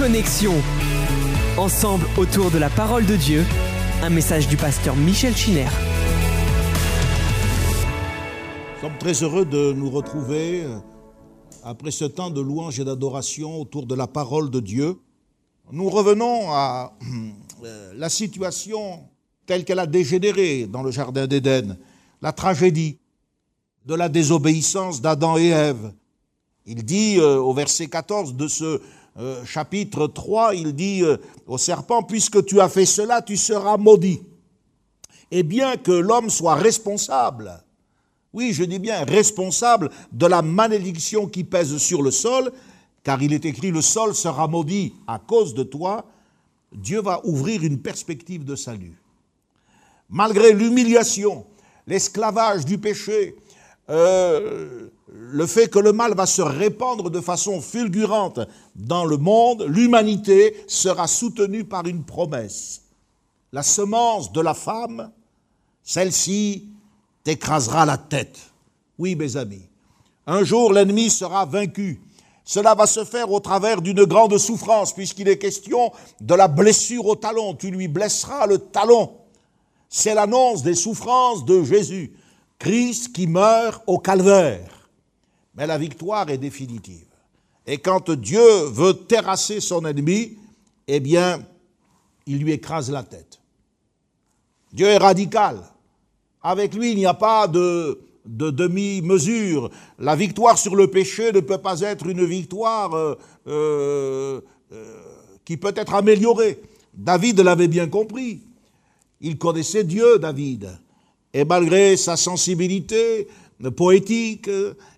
Connexion. Ensemble autour de la parole de Dieu, un message du pasteur Michel Chiner. Nous sommes très heureux de nous retrouver euh, après ce temps de louange et d'adoration autour de la parole de Dieu. Nous revenons à euh, la situation telle qu'elle a dégénéré dans le Jardin d'Éden, la tragédie de la désobéissance d'Adam et Ève. Il dit euh, au verset 14 de ce euh, chapitre 3, il dit euh, au serpent, puisque tu as fait cela, tu seras maudit. Et bien que l'homme soit responsable, oui, je dis bien responsable de la malédiction qui pèse sur le sol, car il est écrit, le sol sera maudit à cause de toi, Dieu va ouvrir une perspective de salut. Malgré l'humiliation, l'esclavage du péché, euh, le fait que le mal va se répandre de façon fulgurante dans le monde, l'humanité sera soutenue par une promesse. La semence de la femme, celle-ci t'écrasera la tête. Oui, mes amis, un jour l'ennemi sera vaincu. Cela va se faire au travers d'une grande souffrance, puisqu'il est question de la blessure au talon. Tu lui blesseras le talon. C'est l'annonce des souffrances de Jésus. Christ qui meurt au calvaire. Mais la victoire est définitive. Et quand Dieu veut terrasser son ennemi, eh bien, il lui écrase la tête. Dieu est radical. Avec lui, il n'y a pas de, de demi-mesure. La victoire sur le péché ne peut pas être une victoire euh, euh, euh, qui peut être améliorée. David l'avait bien compris. Il connaissait Dieu, David. Et malgré sa sensibilité poétique,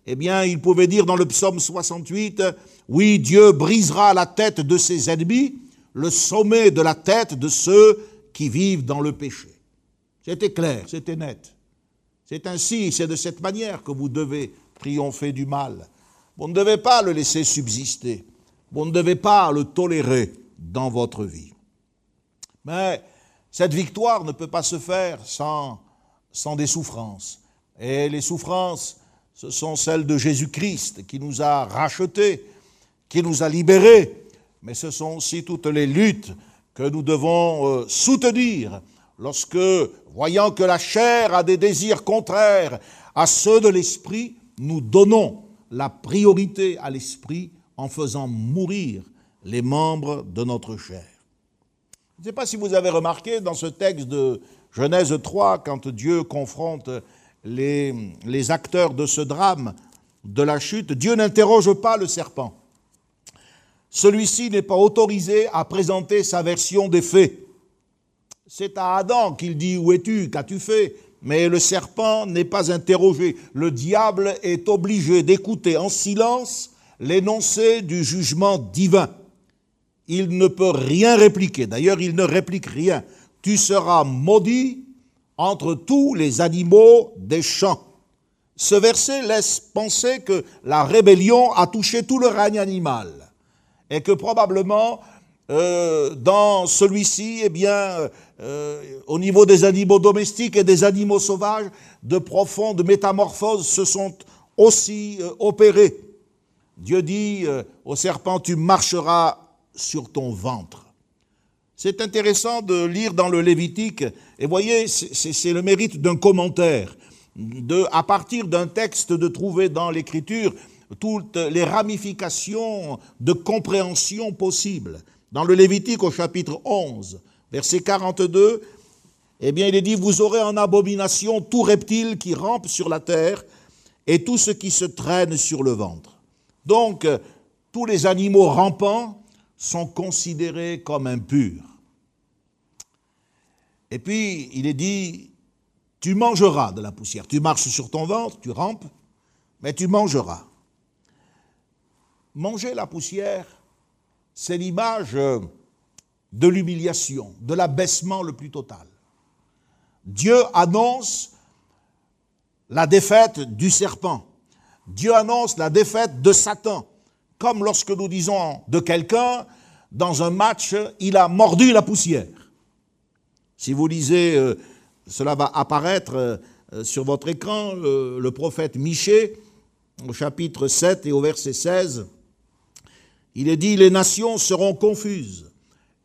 eh bien, il pouvait dire dans le psaume 68, oui, Dieu brisera la tête de ses ennemis, le sommet de la tête de ceux qui vivent dans le péché. C'était clair, c'était net. C'est ainsi, c'est de cette manière que vous devez triompher du mal. Vous ne devez pas le laisser subsister. Vous ne devez pas le tolérer dans votre vie. Mais cette victoire ne peut pas se faire sans sans des souffrances. Et les souffrances, ce sont celles de Jésus-Christ qui nous a rachetés, qui nous a libérés, mais ce sont aussi toutes les luttes que nous devons euh, soutenir lorsque, voyant que la chair a des désirs contraires à ceux de l'esprit, nous donnons la priorité à l'esprit en faisant mourir les membres de notre chair. Je ne sais pas si vous avez remarqué dans ce texte de Genèse 3, quand Dieu confronte les, acteurs de ce drame de la chute, Dieu n'interroge pas le serpent. Celui-ci n'est pas autorisé à présenter sa version des faits. C'est à Adam qu'il dit Où es-tu Qu'as-tu fait? Mais le serpent n'est pas interrogé. Le diable est obligé d'écouter en silence l'énoncé du jugement divin. Il ne peut rien répliquer. D'ailleurs, il ne réplique rien tu seras maudit entre tous les animaux des champs. Ce verset laisse penser que la rébellion a touché tout le règne animal et que probablement euh, dans celui-ci, eh bien, euh, au niveau des animaux domestiques et des animaux sauvages, de profondes métamorphoses se sont aussi euh, opérées. Dieu dit au serpent, tu marcheras sur ton ventre. C'est intéressant de lire dans le Lévitique, et voyez, c'est le mérite d'un commentaire, à partir d'un texte de trouver dans l'Écriture toutes les ramifications de compréhension possibles. Dans le Lévitique au chapitre 11, verset 42, eh bien il est dit, vous aurez en abomination tout reptile qui rampe sur la terre et tout ce qui se traîne sur le ventre. Donc, tous les animaux rampants sont considérés comme impurs. Et puis, il est dit, tu mangeras de la poussière. Tu marches sur ton ventre, tu rampes, mais tu mangeras. Manger la poussière, c'est l'image de l'humiliation, de l'abaissement le plus total. Dieu annonce la défaite du serpent. Dieu annonce la défaite de Satan. Comme lorsque nous disons de quelqu'un, dans un match, il a mordu la poussière. Si vous lisez, euh, cela va apparaître euh, sur votre écran, le prophète Michée, au chapitre 7 et au verset 16, Il est dit, les nations seront confuses.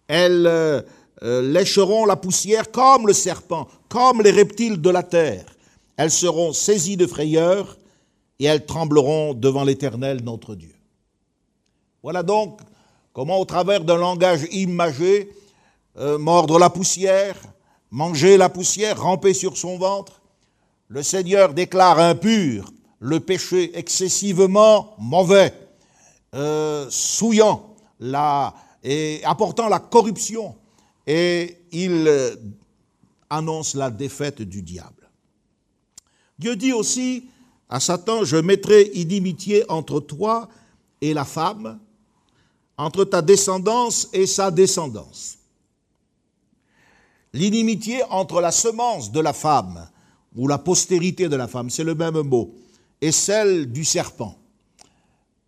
Elles euh, euh, lécheront la poussière comme le serpent, comme les reptiles de la terre. Elles seront saisies de frayeur et elles trembleront devant l'Éternel notre Dieu. Voilà donc comment, au travers d'un langage imagé, euh, mordre la poussière, manger la poussière, ramper sur son ventre, le Seigneur déclare impur le péché excessivement mauvais, euh, souillant la, et apportant la corruption, et il euh, annonce la défaite du diable. Dieu dit aussi à Satan, je mettrai inimitié entre toi et la femme, entre ta descendance et sa descendance. L'inimitié entre la semence de la femme ou la postérité de la femme, c'est le même mot, et celle du serpent.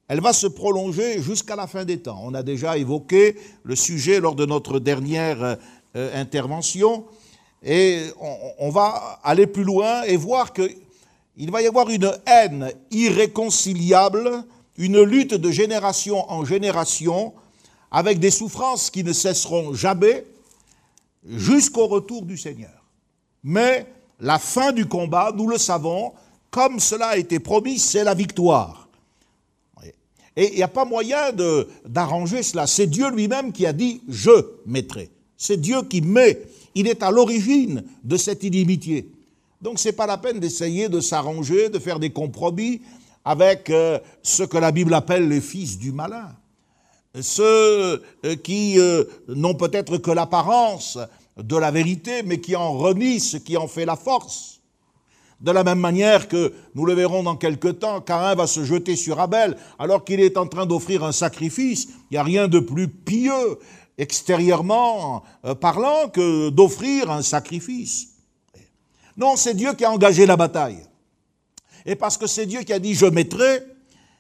Elle va se prolonger jusqu'à la fin des temps. On a déjà évoqué le sujet lors de notre dernière euh, intervention et on, on, va aller plus loin et voir qu'il va y avoir une haine irréconciliable, une lutte de génération en génération avec des souffrances qui ne cesseront jamais jusqu'au retour du Seigneur. Mais la fin du combat, nous le savons, comme cela a été promis, c'est la victoire. Et il n'y a pas moyen d'arranger cela. C'est Dieu lui-même qui a dit je mettrai. C'est Dieu qui met. Il est à l'origine de cette inimitié. Donc ce n'est pas la peine d'essayer de s'arranger, de faire des compromis avec euh, ce que la Bible appelle les fils du malin. Ceux euh, qui euh, n'ont peut-être que l'apparence de la vérité, mais qui en renient qui en fait la force. De la même manière que nous le verrons dans quelque temps, Cain va se jeter sur Abel alors qu'il est en train d'offrir un sacrifice. Il n'y a rien de plus pieux extérieurement euh, parlant que d'offrir un sacrifice. Non, c'est Dieu qui a engagé la bataille. Et parce que c'est Dieu qui a dit je mettrai,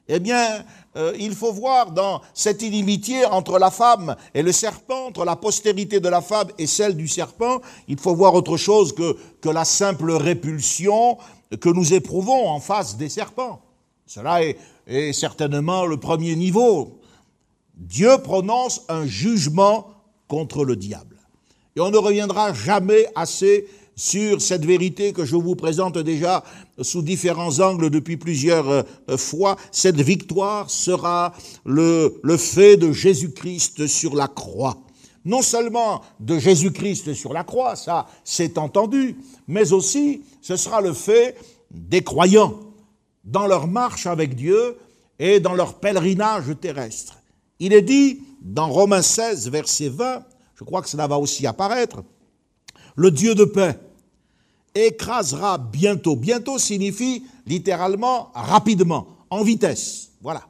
eh bien, euh, il faut voir dans cette inimitié entre la femme et le serpent, entre la postérité de la femme et celle du serpent, il faut voir autre chose que, que la simple répulsion que nous éprouvons en face des serpents. Cela est, est certainement le premier niveau. Dieu prononce un jugement contre le diable. Et on ne reviendra jamais assez sur cette vérité que je vous présente déjà sous différents angles depuis plusieurs euh, fois. Cette victoire sera le, le fait de Jésus-Christ sur la croix. Non seulement de Jésus-Christ sur la croix, ça c'est entendu, mais aussi ce sera le fait des croyants dans leur marche avec Dieu et dans leur pèlerinage terrestre. Il est dit dans Romains 16, verset 20, je crois que cela va aussi apparaître, le Dieu de paix écrasera bientôt. Bientôt signifie littéralement rapidement, en vitesse. Voilà.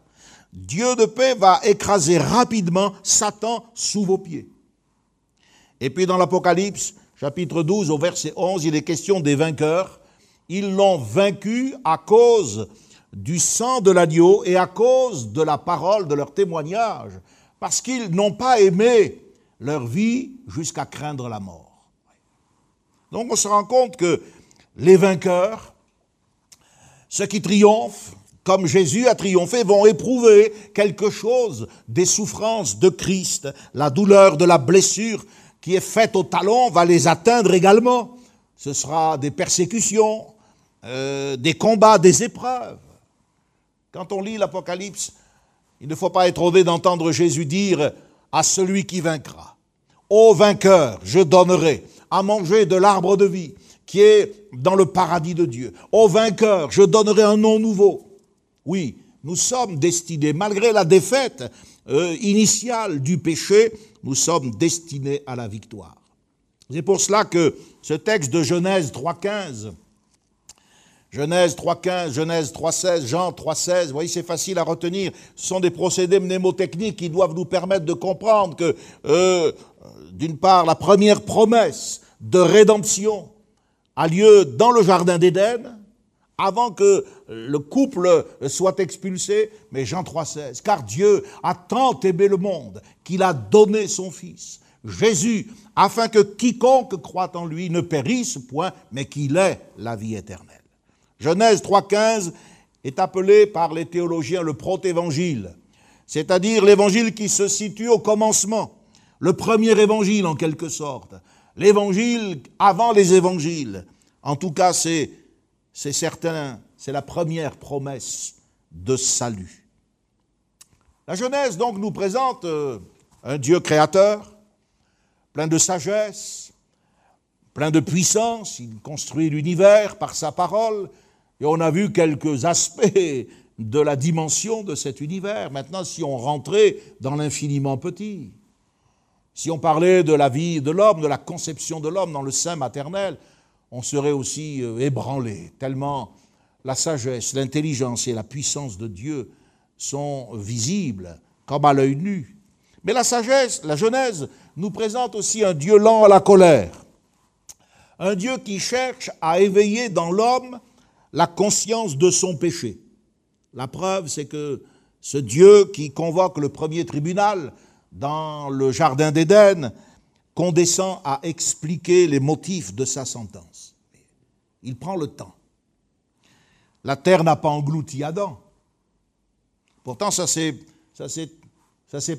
Dieu de paix va écraser rapidement Satan sous vos pieds. Et puis dans l'Apocalypse, chapitre 12, au verset 11, il est question des vainqueurs. Ils l'ont vaincu à cause du sang de l'agneau et à cause de la parole de leur témoignage, parce qu'ils n'ont pas aimé leur vie jusqu'à craindre la mort. Donc on se rend compte que les vainqueurs, ceux qui triomphent, comme Jésus a triomphé, vont éprouver quelque chose des souffrances de Christ. La douleur de la blessure qui est faite au talon va les atteindre également. Ce sera des persécutions, euh, des combats, des épreuves. Quand on lit l'Apocalypse, il ne faut pas être mauvais d'entendre Jésus dire à celui qui vaincra, Ô vainqueur, je donnerai à manger de l'arbre de vie qui est dans le paradis de Dieu. Au vainqueur, je donnerai un nom nouveau. Oui, nous sommes destinés, malgré la défaite euh, initiale du péché, nous sommes destinés à la victoire. C'est pour cela que ce texte de Genèse 3.15, Genèse 3.15, Genèse 3.16, Jean 3.16, vous voyez, c'est facile à retenir. Ce sont des procédés mnémotechniques qui doivent nous permettre de comprendre que euh, d'une part, la première promesse de rédemption a lieu dans le Jardin d'Éden, avant que le couple soit expulsé, mais Jean 3,16, car Dieu a tant aimé le monde qu'il a donné son Fils, Jésus, afin que quiconque croit en lui ne périsse point, mais qu'il ait la vie éternelle. Genèse 3,15 est appelé par les théologiens le protévangile c'est-à-dire l'évangile qui se situe au commencement, le premier évangile en quelque sorte, l'évangile avant les évangiles. En tout cas, c'est, certain, c'est la première promesse de salut. La Genèse donc nous présente euh, un Dieu créateur, plein de sagesse, plein de puissance, il construit l'univers par sa parole, et on a vu quelques aspects de la dimension de cet univers. Maintenant, si on rentrait dans l'infiniment petit, si on parlait de la vie de l'homme, de la conception de l'homme dans le sein maternel, on serait aussi euh, ébranlé, tellement la sagesse, l'intelligence et la puissance de Dieu sont visibles comme à l'œil nu. Mais la sagesse, la Genèse, nous présente aussi un Dieu lent à la colère, un Dieu qui cherche à éveiller dans l'homme la conscience de son péché. La preuve, c'est que ce Dieu qui convoque le premier tribunal dans le Jardin d'Éden condescend à expliquer les motifs de sa sentence. Il prend le temps. La terre n'a pas englouti Adam. Pourtant, ça s'est,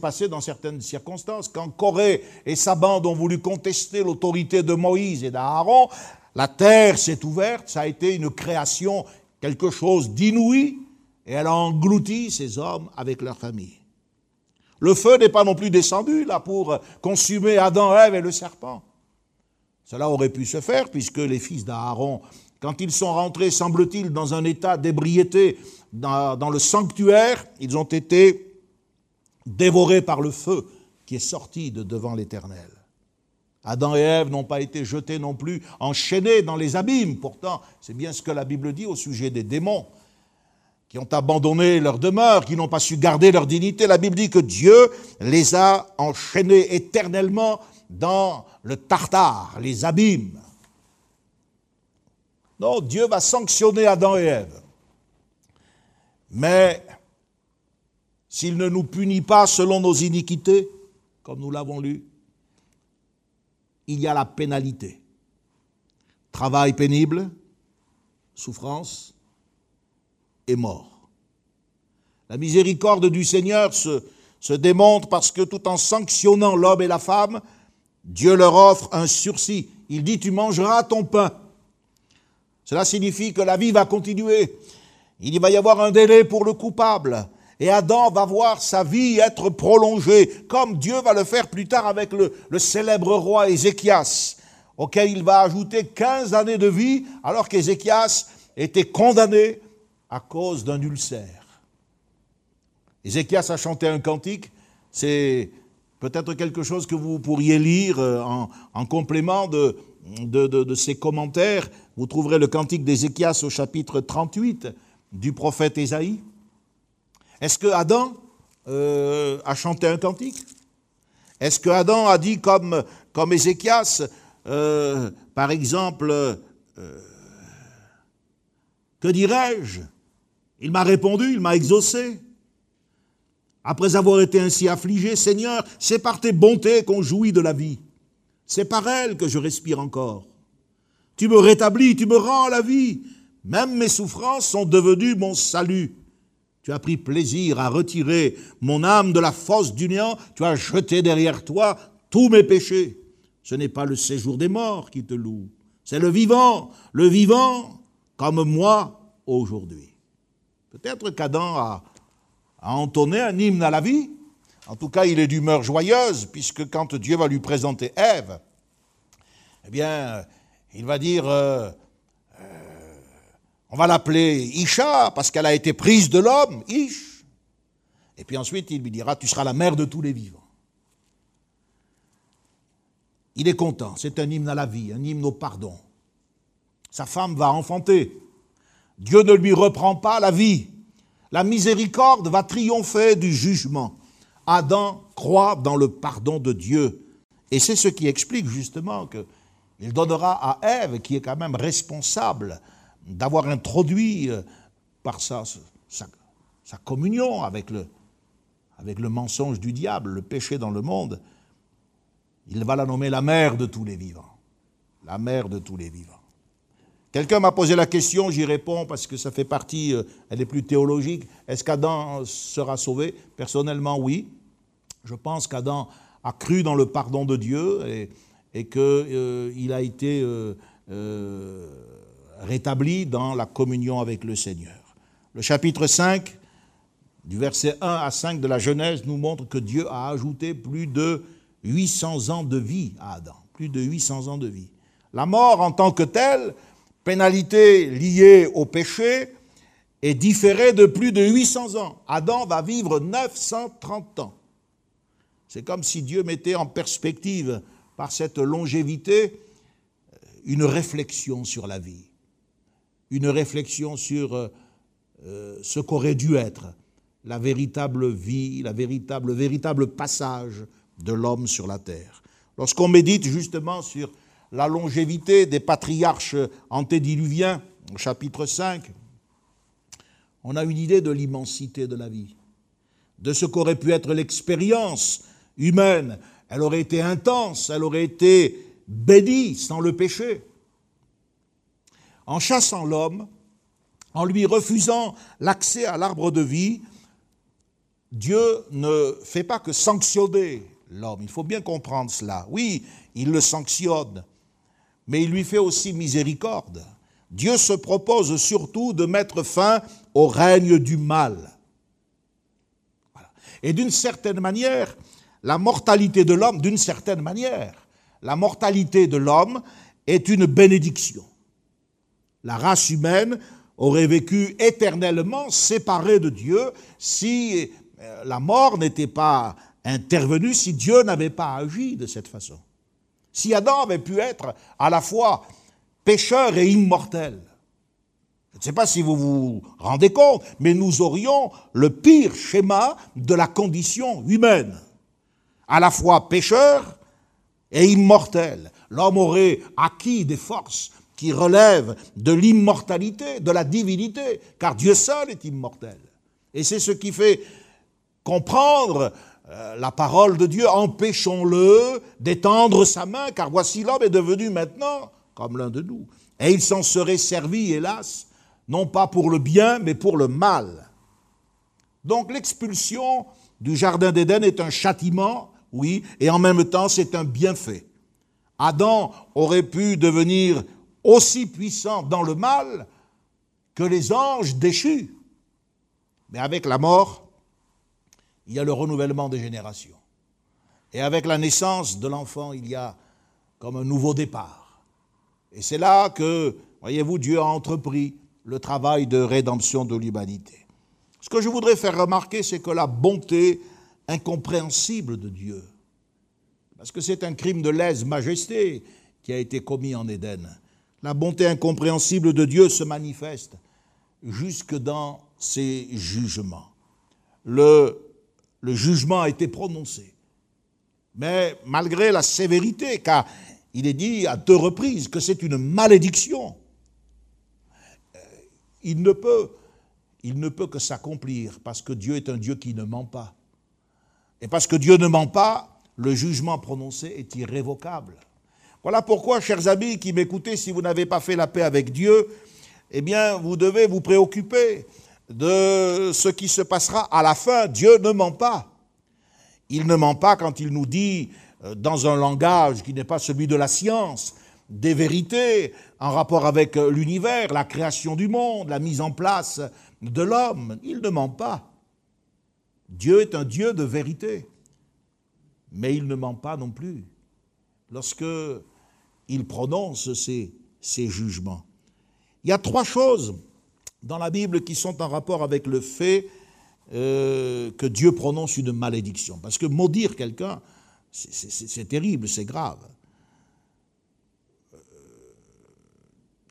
passé dans certaines circonstances. Quand Corée et sa bande ont voulu contester l'autorité de Moïse et d'Aaron, la terre s'est ouverte, ça a été une création, quelque chose d'inouï, et elle a englouti ces hommes avec leur famille. Le feu n'est pas non plus descendu là pour consumer Adam, Ève et le serpent. Cela aurait pu se faire puisque les fils d'Aaron, quand ils sont rentrés, semble-t-il, dans un état d'ébriété dans, le sanctuaire, ils ont été dévorés par le feu qui est sorti de devant l'Éternel. Adam et Ève n'ont pas été jetés non plus, enchaînés dans les abîmes. Pourtant, c'est bien ce que la Bible dit au sujet des démons qui ont abandonné leur demeure, qui n'ont pas su garder leur dignité. La Bible dit que Dieu les a enchaînés éternellement dans le tartare, les abîmes. Non, Dieu va sanctionner Adam et Ève. Mais s'il ne nous punit pas selon nos iniquités, comme nous l'avons lu, il y a la pénalité. Travail pénible, souffrance, mort. La miséricorde du Seigneur se, démontre parce que tout en sanctionnant l'homme et la femme, Dieu leur offre un sursis. Il dit, tu mangeras ton pain. Cela signifie que la vie va continuer. Il va y avoir un délai pour le coupable. Et Adam va voir sa vie être prolongée, comme Dieu va le faire plus tard avec le, le célèbre roi Ézéchias, auquel il va ajouter 15 années de vie, alors qu'Ézéchias était condamné à cause d'un ulcère. Ézéchias a chanté un cantique, c'est peut-être quelque chose que vous pourriez lire euh, en, complément de, de, ces commentaires. Vous trouverez le cantique d'Ézéchias au chapitre 38 du prophète Ésaïe. Est-ce que Adam euh, a chanté un cantique? Est-ce que Adam a dit comme, comme Ézéchias, euh, par exemple, que dirais-je? Il m'a répondu, il m'a exaucé. Après avoir été ainsi affligé, Seigneur, c'est par tes bontés qu'on jouit de la vie. C'est par elles que je respire encore. Tu me rétablis, tu me rends la vie. Même mes souffrances sont devenues mon salut. Tu as pris plaisir à retirer mon âme de la fosse du néant. Tu as jeté derrière toi tous mes péchés. Ce n'est pas le séjour des morts qui te loue. C'est le vivant, le vivant comme moi aujourd'hui. Peut-être qu'Adam a, entonné un hymne à la vie. En tout cas, il est d'humeur joyeuse, puisque quand Dieu va lui présenter Ève, eh bien, il va dire, euh, euh, on va l'appeler Isha, parce qu'elle a été prise de l'homme, Ish. Et puis ensuite, il lui dira, tu seras la mère de tous les vivants. Il est content, c'est un hymne à la vie, un hymne au pardon. Sa femme va enfanter. Dieu ne lui reprend pas la vie. La miséricorde va triompher du jugement. Adam croit dans le pardon de Dieu. Et c'est ce qui explique justement qu'il donnera à Ève, qui est quand même responsable d'avoir introduit euh, par sa, sa, communion avec le, avec le mensonge du diable, le péché dans le monde, il va la nommer la mère de tous les vivants. La mère de tous les vivants. Quelqu'un m'a posé la question, j'y réponds parce que ça fait partie, euh, elle est plus théologique. Est-ce qu'Adam sera sauvé? Personnellement, oui. Je pense qu'Adam a cru dans le pardon de Dieu et, et qu'il euh, a été euh, rétabli dans la communion avec le Seigneur. Le chapitre 5, du verset 1 à 5 de la Genèse, nous montre que Dieu a ajouté plus de 800 ans de vie à Adam. Plus de 800 ans de vie. La mort en tant que telle pénalité liée au péché est différée de plus de 800 ans. Adam va vivre 930 ans. C'est comme si Dieu mettait en perspective, par cette longévité, une réflexion sur la vie, une réflexion sur euh, ce qu'aurait dû être la véritable vie, la véritable, véritable passage de l'homme sur la terre. Lorsqu'on médite justement sur la longévité des patriarches antédiluviens, au chapitre 5, on a une idée de l'immensité de la vie, de ce qu'aurait pu être l'expérience humaine. Elle aurait été intense, elle aurait été bénie sans le péché. En chassant l'homme, en lui refusant l'accès à l'arbre de vie, Dieu ne fait pas que sanctionner l'homme. Il faut bien comprendre cela. Oui, il le sanctionne, mais il lui fait aussi miséricorde. Dieu se propose surtout de mettre fin au règne du mal. Et d'une certaine manière, la mortalité de l'homme, d'une certaine manière, la mortalité de l'homme est une bénédiction. La race humaine aurait vécu éternellement séparée de Dieu si euh, la mort n'était pas intervenue, si Dieu n'avait pas agi de cette façon. Si Adam avait pu être à la fois pécheur et immortel, je ne sais pas si vous vous rendez compte, mais nous aurions le pire schéma de la condition humaine. À la fois pécheur et immortel. L'homme aurait acquis des forces qui relèvent de l'immortalité, de la divinité, car Dieu seul est immortel. Et c'est ce qui fait comprendre la parole de Dieu, empêchons-le d'étendre sa main, car voici l'homme est devenu maintenant comme l'un de nous. Et il s'en serait servi, hélas, non pas pour le bien, mais pour le mal. Donc l'expulsion du Jardin d'Éden est un châtiment, oui, et en même temps c'est un bienfait. Adam aurait pu devenir aussi puissant dans le mal que les anges déchus. Mais avec la mort, il y a le renouvellement des générations. Et avec la naissance de l'enfant, il y a comme un nouveau départ. Et c'est là que, voyez-vous, Dieu a entrepris le travail de rédemption de l'humanité. Ce que je voudrais faire remarquer, c'est que la bonté incompréhensible de Dieu, parce que c'est un crime de lèse-majesté qui a été commis en Éden, la bonté incompréhensible de Dieu se manifeste jusque dans ses jugements. Le le jugement a été prononcé. Mais malgré la sévérité, car il est dit à deux reprises que c'est une malédiction, euh, il ne peut, il ne peut que s'accomplir parce que Dieu est un Dieu qui ne ment pas. Et parce que Dieu ne ment pas, le jugement prononcé est irrévocable. Voilà pourquoi, chers amis qui m'écoutez, si vous n'avez pas fait la paix avec Dieu, eh bien, vous devez vous préoccuper de ce qui se passera à la fin. Dieu ne ment pas. Il ne ment pas quand il nous dit, euh, dans un langage qui n'est pas celui de la science, des vérités en rapport avec euh, l'univers, la création du monde, la mise en place de l'homme. Il ne ment pas. Dieu est un Dieu de vérité. Mais il ne ment pas non plus lorsque il prononce ses, ses jugements. Il y a trois choses dans la Bible qui sont en rapport avec le fait euh, que Dieu prononce une malédiction. Parce que maudire quelqu'un, c'est terrible, c'est grave. Euh,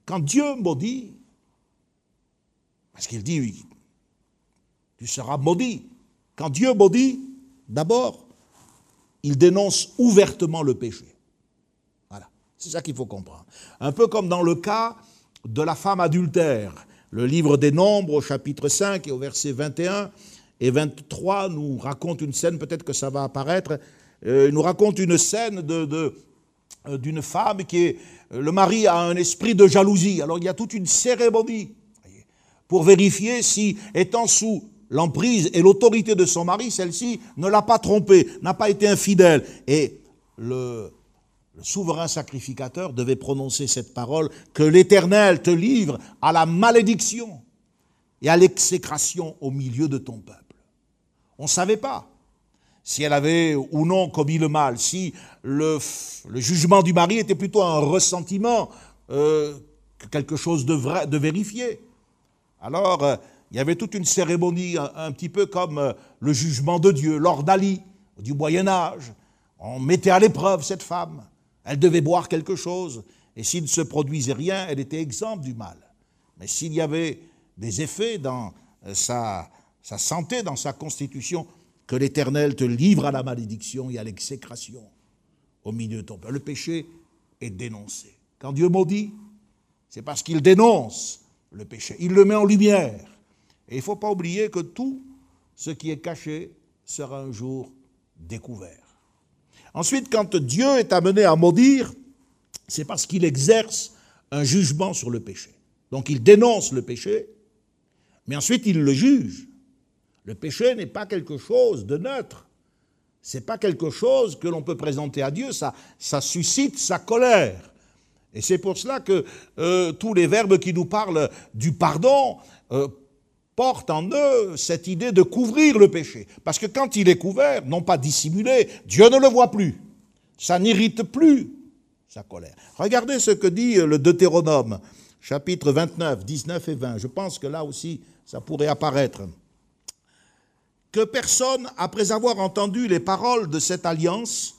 quand Dieu maudit, parce qu'il dit, tu seras maudit. Quand Dieu maudit, d'abord, il dénonce ouvertement le péché. Voilà, c'est ça qu'il faut comprendre. Un peu comme dans le cas de la femme adultère le livre des Nombres au chapitre 5 et au verset 21 et 23 nous raconte une scène, peut-être que ça va apparaître, euh, nous raconte une scène euh, d'une femme qui est, euh, le mari a un esprit de jalousie. Alors il y a toute une cérémonie pour vérifier si, étant sous l'emprise et l'autorité de son mari, celle-ci ne l'a pas trompé, n'a pas été infidèle. Et le, le souverain sacrificateur devait prononcer cette parole, que l'Éternel te livre à la malédiction et à l'exécration au milieu de ton peuple. On ne savait pas si elle avait ou non commis le mal, si le, jugement du mari était plutôt un ressentiment euh, que quelque chose de, vérifié. Alors, euh, il y avait toute une cérémonie, un, petit peu comme euh, le jugement de Dieu, lors d'Ali, du Moyen Âge. On mettait à l'épreuve cette femme. Elle devait boire quelque chose, et s'il ne se produisait rien, elle était exempte du mal. Mais s'il y avait des effets dans sa, sa santé, dans sa constitution, que l'Éternel te livre à la malédiction et à l'exécration au milieu de ton peuple. Le péché est dénoncé. Quand Dieu maudit, c'est parce qu'il dénonce le péché. Il le met en lumière. Et il ne faut pas oublier que tout ce qui est caché sera un jour découvert. Ensuite, quand Dieu est amené à maudire, c'est parce qu'il exerce un jugement sur le péché. Donc il dénonce le péché, mais ensuite il le juge. Le péché n'est pas quelque chose de neutre. C'est pas quelque chose que l'on peut présenter à Dieu, ça, ça suscite sa colère. Et c'est pour cela que euh, tous les verbes qui nous parlent du pardon euh, portent en eux cette idée de couvrir le péché. Parce que quand il est couvert, non pas dissimulé, Dieu ne le voit plus. Ça n'irrite plus sa colère. Regardez ce que dit le Deutéronome, chapitre 29, 19 et 20. Je pense que là aussi, ça pourrait apparaître que personne, après avoir entendu les paroles de cette alliance,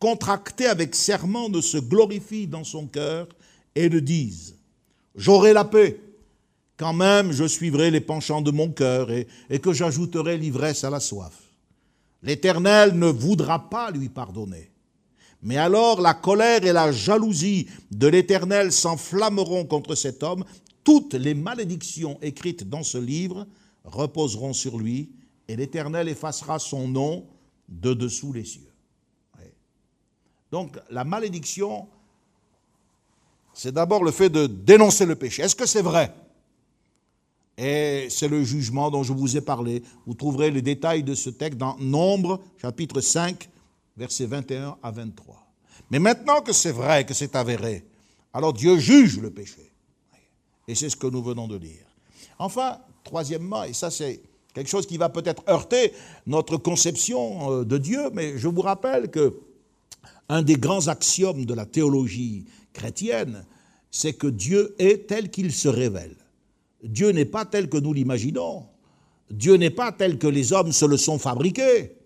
contractée avec serment, ne se glorifie dans son cœur et ne dise J'aurai la paix, quand même je suivrai les penchants de mon cœur et, que j'ajouterai l'ivresse à la soif. L'Éternel ne voudra pas lui pardonner. Mais alors la colère et la jalousie de l'Éternel s'enflammeront contre cet homme. Toutes les malédictions écrites dans ce livre reposeront sur lui et l'Éternel effacera son nom de dessous les cieux. Donc la malédiction, c'est d'abord le fait de dénoncer le péché. Est-ce que c'est vrai? Et c'est le jugement dont je vous ai parlé. Vous trouverez les détails de ce texte dans Nombre, chapitre 5, versets 21 à 23. Mais maintenant que c'est vrai, que c'est avéré, alors Dieu juge le péché. Et c'est ce que nous venons de lire. Enfin, troisièmement, et ça c'est quelque chose qui va peut-être heurter notre conception euh, de Dieu, mais je vous rappelle que un des grands axiomes de la théologie chrétienne, c'est que Dieu est tel qu'il se révèle. Dieu n'est pas tel que nous l'imaginons. Dieu n'est pas tel que les hommes se le sont fabriqués.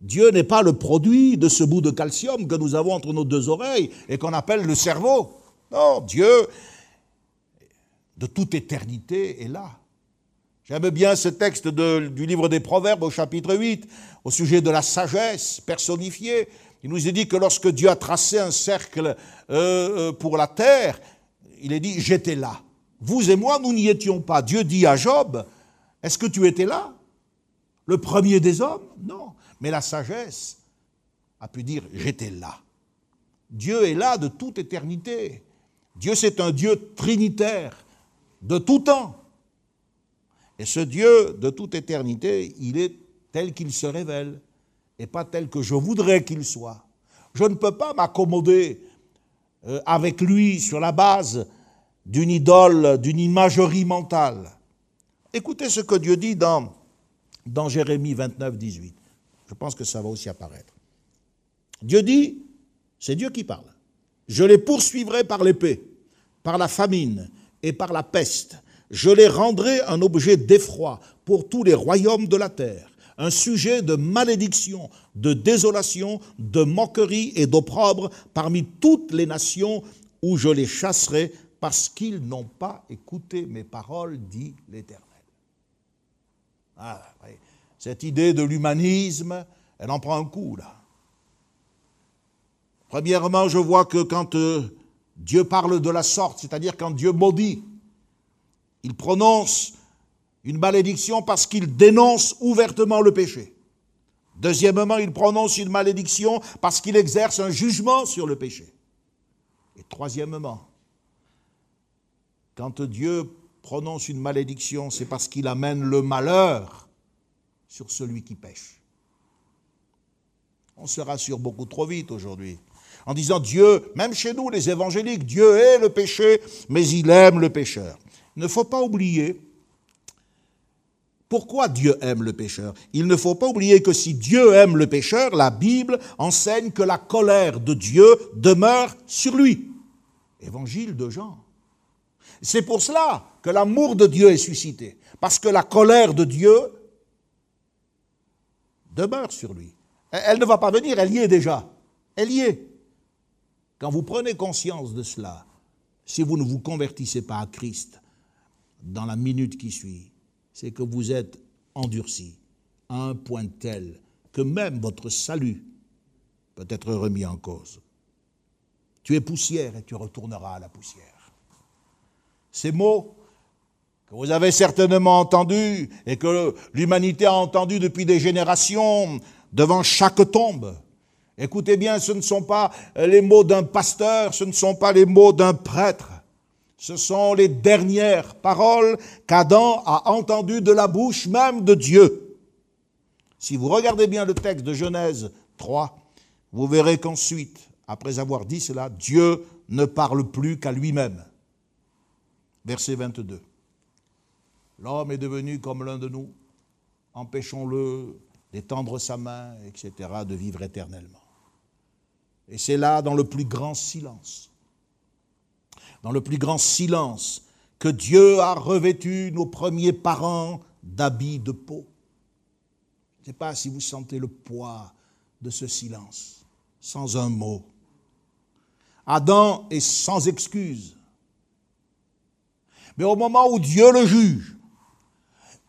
Dieu n'est pas le produit de ce bout de calcium que nous avons entre nos deux oreilles et qu'on appelle le cerveau. Non, Dieu, de toute éternité, est là. J'aime bien ce texte du livre des Proverbes au chapitre 8, au sujet de la sagesse personnifiée. Il nous est dit que lorsque Dieu a tracé un cercle euh, euh, pour la terre, il est dit, j'étais là. Vous et moi, nous n'y étions pas. Dieu dit à Job, est-ce que tu étais là? Le premier des hommes? Non. Mais la sagesse a pu dire, j'étais là. Dieu est là de toute éternité. Dieu, c'est un Dieu trinitaire de tout temps. Et ce Dieu de toute éternité, il est tel qu'il se révèle et pas tel que je voudrais qu'il soit. Je ne peux pas m'accommoder euh, avec lui sur la base d'une idole, d'une imagerie mentale. Écoutez ce que Dieu dit dans, Jérémie 29, 18. Je pense que ça va aussi apparaître. Dieu dit, c'est Dieu qui parle, je les poursuivrai par l'épée, par la famine et par la peste je les rendrai un objet d'effroi pour tous les royaumes de la terre, un sujet de malédiction, de désolation, de moquerie et d'opprobre parmi toutes les nations où je les chasserai parce qu'ils n'ont pas écouté mes paroles, dit l'Éternel. Ah, Cette idée de l'humanisme, elle en prend un coup là. Premièrement, je vois que quand euh, Dieu parle de la sorte, c'est-à-dire quand Dieu maudit, il prononce une malédiction parce qu'il dénonce ouvertement le péché. Deuxièmement, il prononce une malédiction parce qu'il exerce un jugement sur le péché. Et troisièmement, quand Dieu prononce une malédiction, c'est parce qu'il amène le malheur sur celui qui pêche. On se rassure beaucoup trop vite aujourd'hui en disant Dieu, même chez nous les évangéliques, Dieu est le péché, mais il aime le pécheur. Il ne faut pas oublier pourquoi Dieu aime le pécheur Il ne faut pas oublier que si Dieu aime le pécheur, la Bible enseigne que la colère de Dieu demeure sur lui. Évangile de Jean. C'est pour cela que l'amour de Dieu est suscité, parce que la colère de Dieu demeure sur lui. Elle ne va pas venir, elle y est déjà. Elle y est. Quand vous prenez conscience de cela, si vous ne vous convertissez pas à Christ dans la minute qui suit, c'est que vous êtes endurci à un point tel que même votre salut peut être remis en cause. Tu es poussière et tu retourneras à la poussière. Ces mots que vous avez certainement entendus et que l'humanité a entendus depuis des générations devant chaque tombe, Écoutez bien, ce ne sont pas les mots d'un pasteur, ce ne sont pas les mots d'un prêtre. Ce sont les dernières paroles qu'Adam a entendues de la bouche même de Dieu. Si vous regardez bien le texte de Genèse 3, vous verrez qu'ensuite, après avoir dit cela, Dieu ne parle plus qu'à lui-même. Verset 22. L'homme est devenu comme l'un de nous, empêchons-le d'étendre sa main, etc., de vivre éternellement. Et c'est là, dans le plus grand silence, dans le plus grand silence que Dieu a revêtu nos premiers parents d'habits de peau. Je ne sais pas si vous sentez le poids de ce silence, sans un mot. Adam est sans excuse. Mais au moment où Dieu le juge,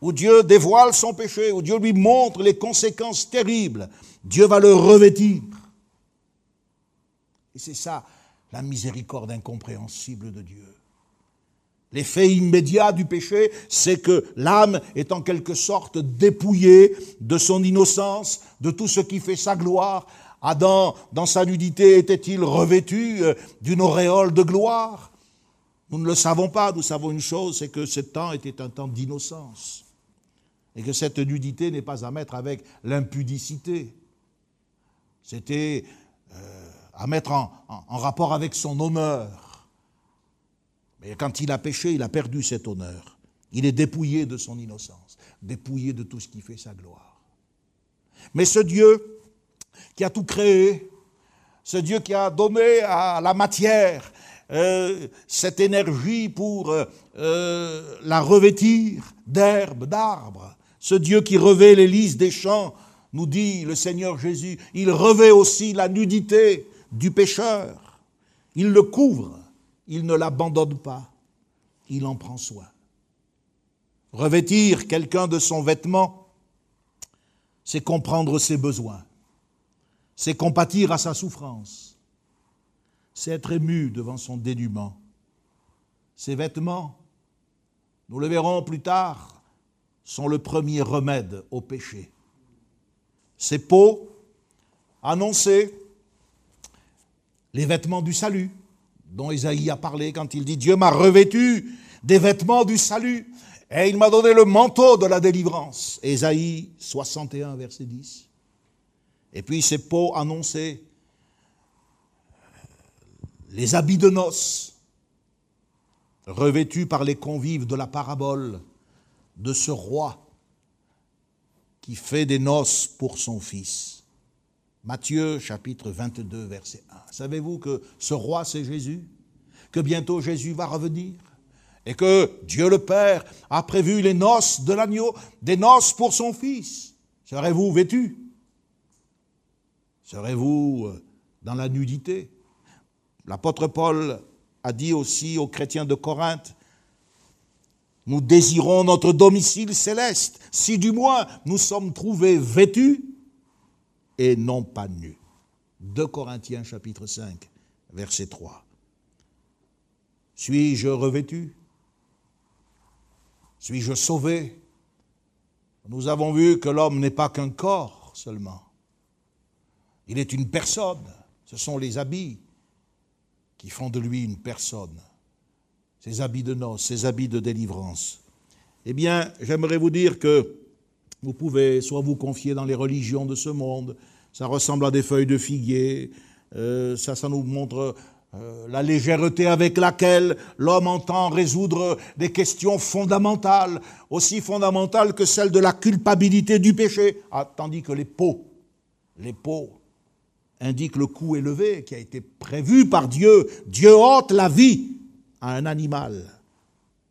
où Dieu dévoile son péché, où Dieu lui montre les conséquences terribles, Dieu va le revêtir. Et c'est ça la miséricorde incompréhensible de Dieu. L'effet immédiat du péché, c'est que l'âme est en quelque sorte dépouillée de son innocence, de tout ce qui fait sa gloire. Adam, dans sa nudité, était-il revêtu euh, d'une auréole de gloire? Nous ne le savons pas, nous savons une chose, c'est que ce temps était un temps d'innocence. Et que cette nudité n'est pas à mettre avec l'impudicité. C'était euh, à mettre en, rapport avec son honneur. Mais quand il a péché, il a perdu cet honneur. Il est dépouillé de son innocence, dépouillé de tout ce qui fait sa gloire. Mais ce Dieu qui a tout créé, ce Dieu qui a donné à la matière euh, cette énergie pour euh, euh, la revêtir d'herbes, d'arbres, ce Dieu qui revêt les lys des champs, nous dit le Seigneur Jésus, il revêt aussi la nudité du pécheur. Il le couvre, il ne l'abandonne pas, il en prend soin. Revêtir quelqu'un de son vêtement, c'est comprendre ses besoins, c'est compatir à sa souffrance, c'est être ému devant son dénuement. Ses vêtements, nous le verrons plus tard, sont le premier remède au péché. Ses peaux, annoncées, les vêtements du salut, dont Isaïe a parlé quand il dit Dieu m'a revêtu des vêtements du salut et il m'a donné le manteau de la délivrance. Ésaïe 61, verset 10. Et puis ces peaux annoncées les habits de noces, revêtus par les convives de la parabole de ce roi qui fait des noces pour son fils. Matthieu chapitre 22 verset 1. Savez-vous que ce roi c'est Jésus? Que bientôt Jésus va revenir? Et que Dieu le Père a prévu les noces de l'agneau, des noces pour son fils. Serez-vous vêtus? Serez-vous euh, dans la nudité? L'apôtre Paul a dit aussi aux chrétiens de Corinthe, nous désirons notre domicile céleste, si du moins nous sommes trouvés vêtus et non pas nus. 2 Corinthiens chapitre 5, verset 3. Suis-je revêtu? Suis-je sauvé? Nous avons vu que l'homme n'est pas qu'un corps seulement. Il est une personne. Ce sont les habits qui font de lui une personne. Ces habits de noces, ces habits de délivrance. Eh bien, j'aimerais vous dire que vous pouvez soit vous confier dans les religions de ce monde, ça ressemble à des feuilles de figuier, euh, ça, ça nous montre euh, la légèreté avec laquelle l'homme entend résoudre des questions fondamentales, aussi fondamentales que celle de la culpabilité du péché, ah, tandis que les pots, les pots indiquent le coût élevé qui a été prévu par Dieu. Dieu ôte la vie à un animal.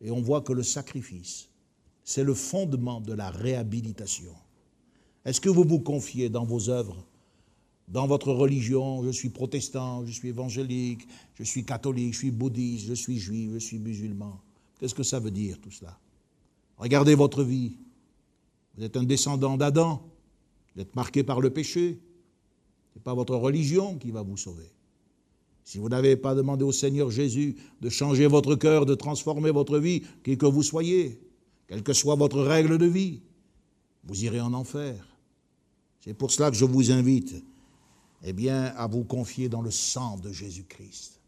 Et on voit que le sacrifice c'est le fondement de la réhabilitation. Est-ce que vous vous confiez dans vos œuvres, dans votre religion? Je suis protestant, je suis évangélique, je suis catholique, je suis bouddhiste, je suis juif, je suis musulman. Qu'est-ce que ça veut dire tout cela? Regardez votre vie. Vous êtes un descendant d'Adam, vous êtes marqué par le péché. N'est pas votre religion qui va vous sauver. Si vous n'avez pas demandé au Seigneur Jésus de changer votre cœur, de transformer votre vie, qui que vous soyez, quelle que soit votre règle de vie, vous irez en enfer. C'est pour cela que je vous invite, eh bien, à vous confier dans le sang de Jésus-Christ.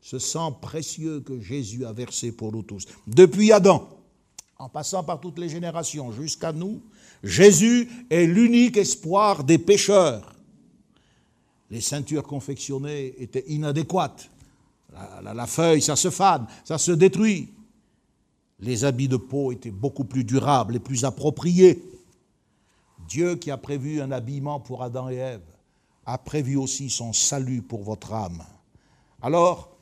Ce sang précieux que Jésus a versé pour nous tous. Depuis Adam, en passant par toutes les générations jusqu'à nous, Jésus est l'unique espoir des pécheurs. Les ceintures confectionnées étaient inadéquates. La, feuille, ça se fane, ça se détruit les habits de peau étaient beaucoup plus durables et plus appropriés. Dieu qui a prévu un habillement pour Adam et Ève a prévu aussi son salut pour votre âme. Alors,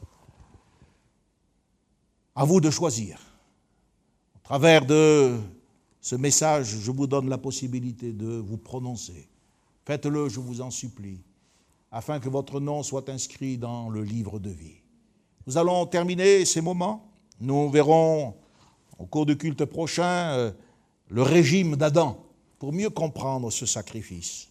à vous de choisir. Au travers de ce message, je vous donne la possibilité de vous prononcer. Faites-le, je vous en supplie, afin que votre nom soit inscrit dans le livre de vie. Nous allons terminer ces moments. Nous verrons au cours du culte prochain euh, le régime d'Adam pour mieux comprendre ce sacrifice.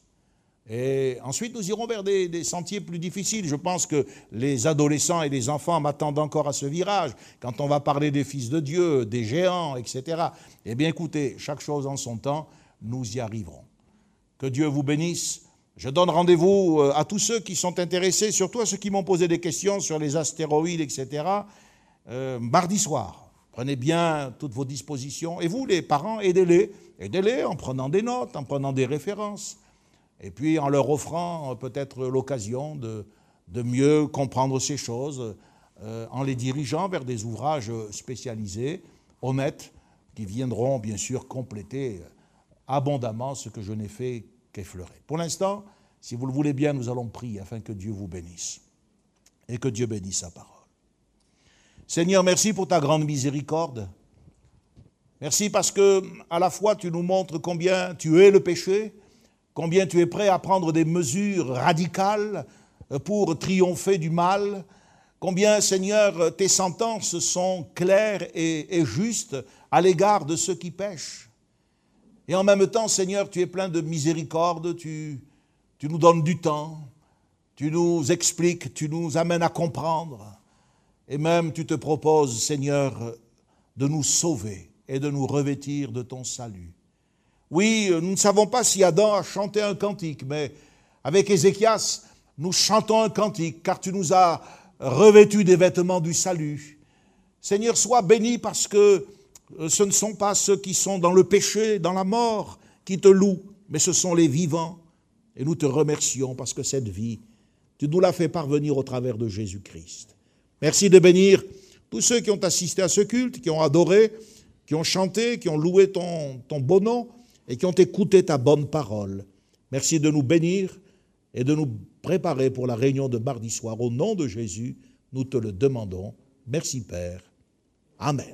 Et ensuite, nous irons vers des, sentiers plus difficiles. Je pense que les adolescents et les enfants m'attendent encore à ce virage, quand on va parler des fils de Dieu, des géants, etc. Eh bien, écoutez, chaque chose en son temps, nous y arriverons. Que Dieu vous bénisse. Je donne rendez-vous euh, à tous ceux qui sont intéressés, surtout à ceux qui m'ont posé des questions sur les astéroïdes, etc., euh, mardi soir. Prenez bien toutes vos dispositions. Et vous, les parents, aidez-les. Aidez-les en prenant des notes, en prenant des références. Et puis en leur offrant euh, peut-être l'occasion de, mieux comprendre ces choses, en les dirigeant vers des ouvrages spécialisés, honnêtes, qui viendront bien sûr compléter abondamment ce que je n'ai fait Pour l'instant, si vous le voulez bien, nous allons prier afin que Dieu vous bénisse et que Dieu bénisse sa parole. Seigneur, merci pour ta grande miséricorde. Merci parce que à la fois tu nous montres combien tu es le péché, combien tu es prêt à prendre des mesures radicales pour triompher du mal, combien, Seigneur, tes sentences sont claires et, justes à l'égard de ceux qui pêchent. Et en même temps, Seigneur, tu es plein de miséricorde, tu, nous donnes du temps, tu nous expliques, tu nous amènes à comprendre. Et même tu te proposes, Seigneur, de nous sauver et de nous revêtir de ton salut. Oui, nous ne savons pas si Adam a chanté un cantique, mais avec Ézéchias, nous chantons un cantique, car tu nous as revêtus des vêtements du salut. Seigneur, sois béni parce que ce ne sont pas ceux qui sont dans le péché, dans la mort, qui te louent, mais ce sont les vivants. Et nous te remercions parce que cette vie, tu nous l'as fait parvenir au travers de Jésus-Christ. Merci de bénir tous ceux qui ont assisté à ce culte, qui ont adoré, qui ont chanté, qui ont loué ton, ton beau nom et qui ont écouté ta bonne parole. Merci de nous bénir et de nous préparer pour la réunion de mardi soir. Au nom de Jésus, nous te le demandons. Merci Père. Amen.